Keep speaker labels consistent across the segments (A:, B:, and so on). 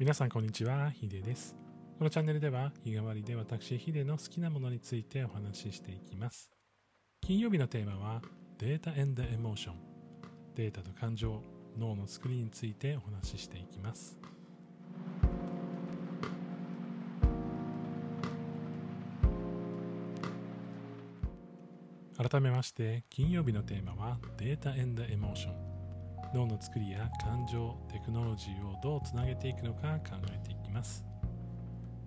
A: 皆さんこんにちは、ヒデです。このチャンネルでは日替わりで私ヒデの好きなものについてお話ししていきます。金曜日のテーマはデータ and Emotion データと感情、脳の作りについてお話ししていきます。改めまして金曜日のテーマはデータ and Emotion 脳の作りや感情テクノロジーをどうつなげていくのか考えていきます。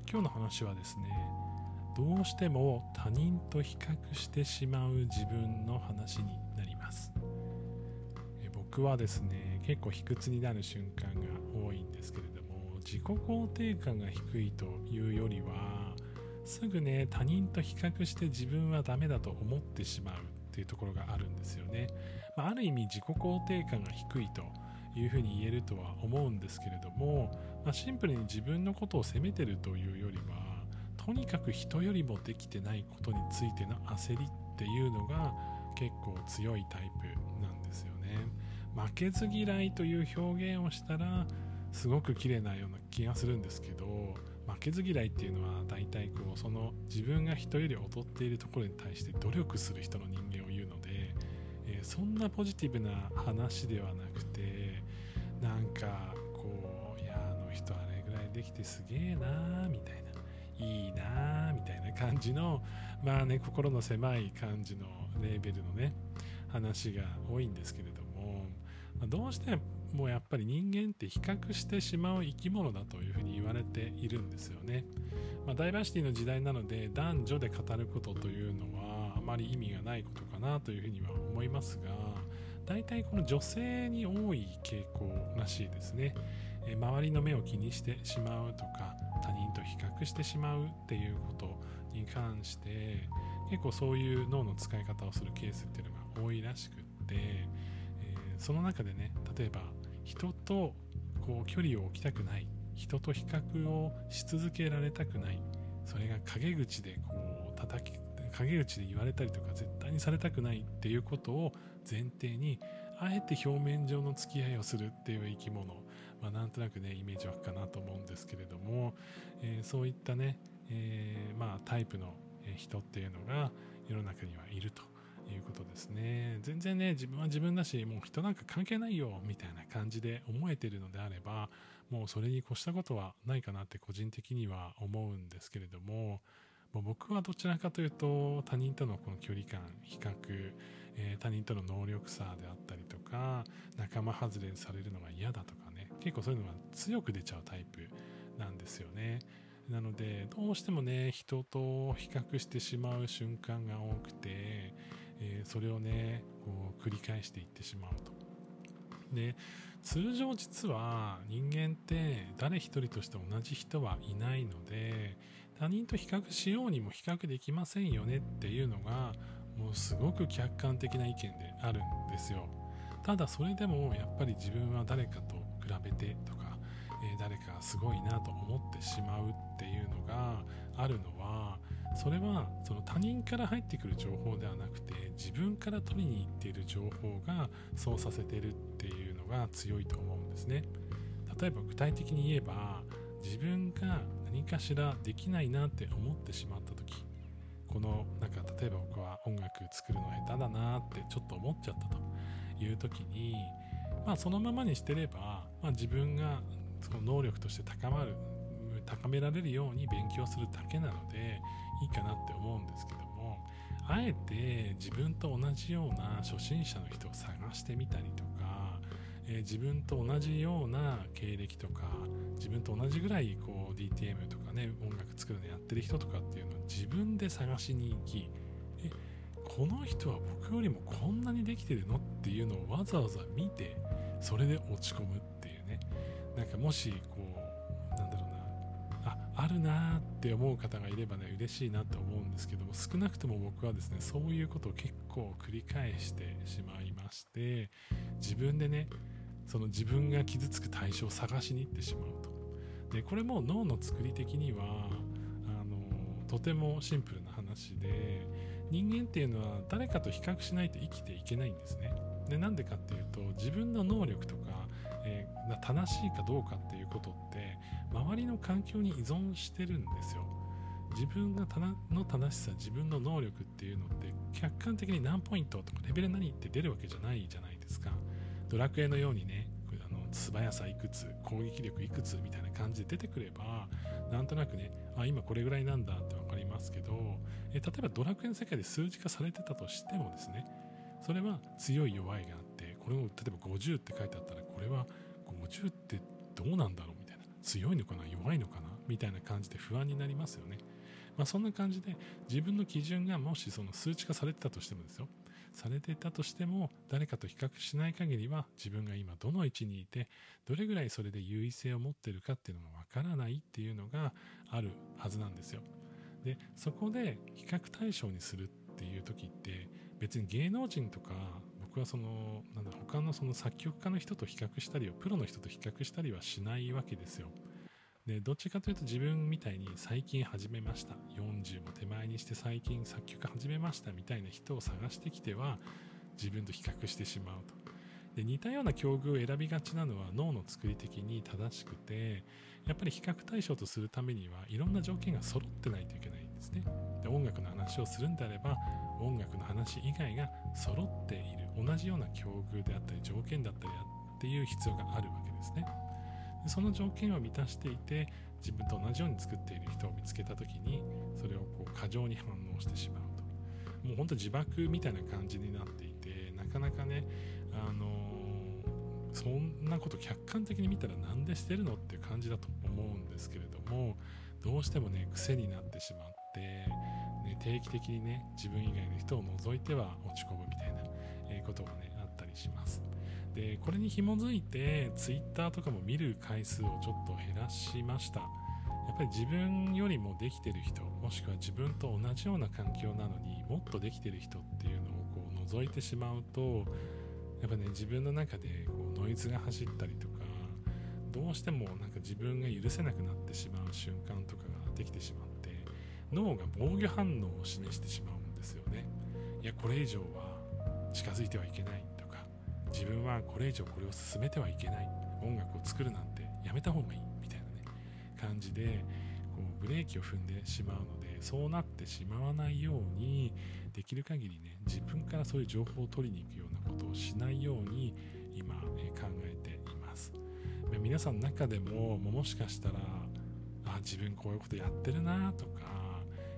A: 今日の話はですねどうしても他人と比較してしまう自分の話になります。え僕はですね結構卑屈になる瞬間が多いんですけれども自己肯定感が低いというよりはすぐね他人と比較して自分はダメだと思ってしまう。っていうところがあるんですよね、まあ、ある意味自己肯定感が低いというふうに言えるとは思うんですけれども、まあ、シンプルに自分のことを責めてるというよりはとにかく人よりもできてないことについての焦りっていうのが結構強いタイプなんですよね。負けず嫌いという表現をしたらすごく綺麗なような気がするんですけど負けず嫌いっていうのは大体こうその自分が人より劣っているところに対して努力する人の人間を言うので、えーそんなポジティブな話ではなくてなんかこういやあの人あれぐらいできてすげえなーみたいないいなーみたいな感じのまあね心の狭い感じのレーベルのね話が多いんですけれども、まあどうしてもうやっぱり人間って比較してしまう生き物だというふうに言われているんですよね。まあ、ダイバーシティの時代なので男女で語ることというのはあまり意味がないことかなというふうには思いますが大体この女性に多い傾向らしいですね。え周りの目を気にしてしまうとか他人と比較してしまうっていうことに関して結構そういう脳の使い方をするケースっていうのが多いらしくって、えその中でね例えば人とこう距離を置きたくない。人と比較をし続けられたくない。それが陰口でこう叩き陰口で言われたりとか絶対にされたくないっていうことを前提にあえて表面上の付き合いをするっていう生き物、まあ、なんとなくねイメージ湧くかなと思うんですけれども、えーそういったね、えーまあ、タイプの人っていうのが世の中にはいると。いうことですね。全然ね自分は自分だしもう人なんか関係ないよみたいな感じで思えてるのであればもうそれに越したことはないかなって個人的には思うんですけれどももう僕はどちらかというと他人とのこの距離感比較、えー他人との能力差であったりとか仲間外れされるのが嫌だとかね結構そういうのが強く出ちゃうタイプなんですよね。なのでどうしてもね人と比較してしまう瞬間が多くて、えーそれをねこう繰り返していってしまうと。で通常実は人間って誰一人として同じ人はいないので他人と比較しようにも比較できませんよねっていうのがもうすごく客観的な意見であるんですよ。ただそれでもやっぱり自分は誰かと比べてとか、えー誰かすごいなと思ってしまうっていうのがあるのはそれはその他人から入ってくる情報ではなくて自分から取りに行っている情報がそうさせてるっていうのが強いと思うんですね。例えば具体的に言えば自分が何かしらできないなって思ってしまった時このなんか例えば僕は音楽作るの下手だなってちょっと思っちゃったと。いう時にまあそのままにしてれば、まあ、自分がその能力として高まる高められるように勉強するだけなのでいいかなって思うんですけどもあえて自分と同じような初心者の人を探してみたりとか、えー自分と同じような経歴とか自分と同じぐらいこう DTM とかね音楽作るのやってる人とかっていうのを自分で探しに行きえこの人は僕よりもこんなにできてるのっていうのをわざわざ見てそれで落ち込むっていうね。なんかもしこうあるなーって思う方がいればね嬉しいなと思うんですけども少なくとも僕はですねそういうことを結構繰り返してしまいまして自分でねその自分が傷つく対象を探しに行ってしまうと。でこれも脳の作り的にはあのとてもシンプルな話で人間っていうのは誰かと比較しないと生きていけないんですね。でなんでかっていうと自分の能力と、正しいかどうかっていうことって周りの環境に依存してるんですよ。自分がたの正しさ自分の能力っていうのって客観的に何ポイントとかレベル何って出るわけじゃないじゃないですか。ドラクエのようにねあの素早さいくつ攻撃力いくつみたいな感じで出てくればなんとなくねあ今これぐらいなんだって分かりますけどえ例えばドラクエの世界で数字化されてたとしてもですねそれは強い弱いがあってこれを例えば50って書いてあったらこれは50ってどうなんだろうみたいな。強いのかな？弱いのかな？みたいな感じで不安になりますよね。まあ、そんな感じで自分の基準がもしその数値化されてたとしてもですよ。されてたとしても誰かと比較しない限りは自分が今どの位置にいてどれぐらいそれで優位性を持ってるかっていうのがわからないっていうのがあるはずなんですよ。でそこで比較対象にするっていう時って別に芸能人とか僕はそのなんだ他のその作曲家の人と比較したりをプロの人と比較したりはしないわけですよ。でどっちかというと自分みたいに最近始めました。40も手前にして最近作曲始めましたみたいな人を探してきては自分と比較してしまうと。で似たような境遇を選びがちなのは脳の作り的に正しくてやっぱり比較対象とするためにはいろんな条件が揃ってないといけないんですね。で音楽の話をするんであれば音楽の話以外が揃っている。同じような境遇であったり条件だったりっていう必要があるわけですね。でその条件を満たしていて自分と同じように作っている人を見つけた時にそれをこう過剰に反応してしまうと。もうほんと自爆みたいな感じになっていてなかなかねあのー、そんなこと客観的に見たら何でしてるのっていう感じだと思うんですけれどもどうしてもね癖になってしまって、ね、定期的にね自分以外の人を除いては落ち込むみたいな、えことがねあったりします。でこれに紐づいて Twitter とかも見る回数をちょっと減らしました。やっぱり自分よりもできてる人もしくは自分と同じような環境なのにもっとできてる人っていうのをこう覗いてしまうとやっぱね自分の中でこうノイズが走ったりとかどうしてもなんか自分が許せなくなってしまう瞬間とかができてしまって脳が防御反応を示してしまうんですよね。いやこれ以上は近づいてはいけないとか自分はこれ以上これを進めてはいけない音楽を作るなんてやめた方がいいみたいなね感じでこうブレーキを踏んでしまうのでそうなってしまわないようにできる限りね自分からそういう情報を取りに行くようなことをしないように今、え考えています。皆さんの中でももしかしたらあ自分こういうことやってるなとか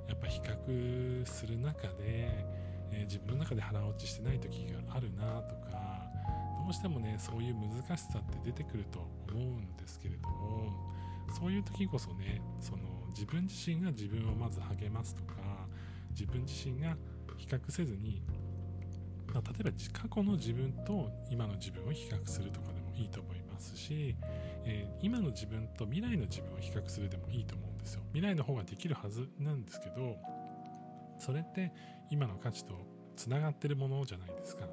A: やっぱ比較する中で、えー、自分の中で腹落ちしてない時があるなとかどうしてもねそういう難しさって出てくると思うんですけれどもそういう時こそねその自分自身が自分をまず励ますとか自分自身が比較せずに、まあ、例えば過去の自分と今の自分を比較するとかでもいいと思いますし、えー、今の自分と未来の自分を比較するでもいいと思うんですよ。未来の方ができるはずなんですけどそれって今の価値とつながってるものじゃないですか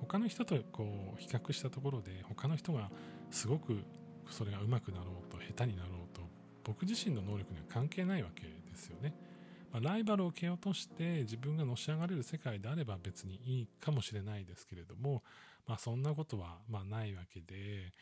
A: 他の人とこう比較したところで他の人がすごくそれが上手くなろうと下手になろうと僕自身の能力には関係ないわけですよね。まあ、ライバルを蹴落として自分がのし上がれる世界であれば別にいいかもしれないですけれども、まあ、そんなことはまないわけで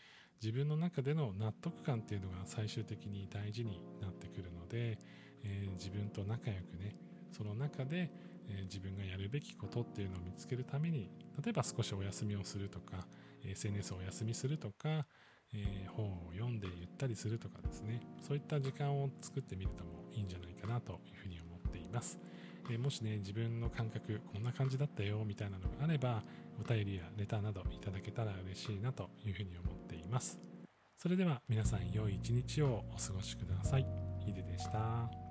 A: 自分の中での納得感っていうのが最終的に大事になってくるので、えー、自分と仲良くねその中で、え、自分がやるべきことっていうのを見つけるために例えば少しお休みをするとか SNS をお休みするとか、え、本を読んでゆったりするとかですねそういった時間を作ってみるともいいんじゃないかなというふうに思っています、え、もしね自分の感覚こんな感じだったよみたいなのがあればお便りやレターなどいただけたら嬉しいなというふうに思っていますそれでは皆さん良い一日をお過ごしください。ヒデでした。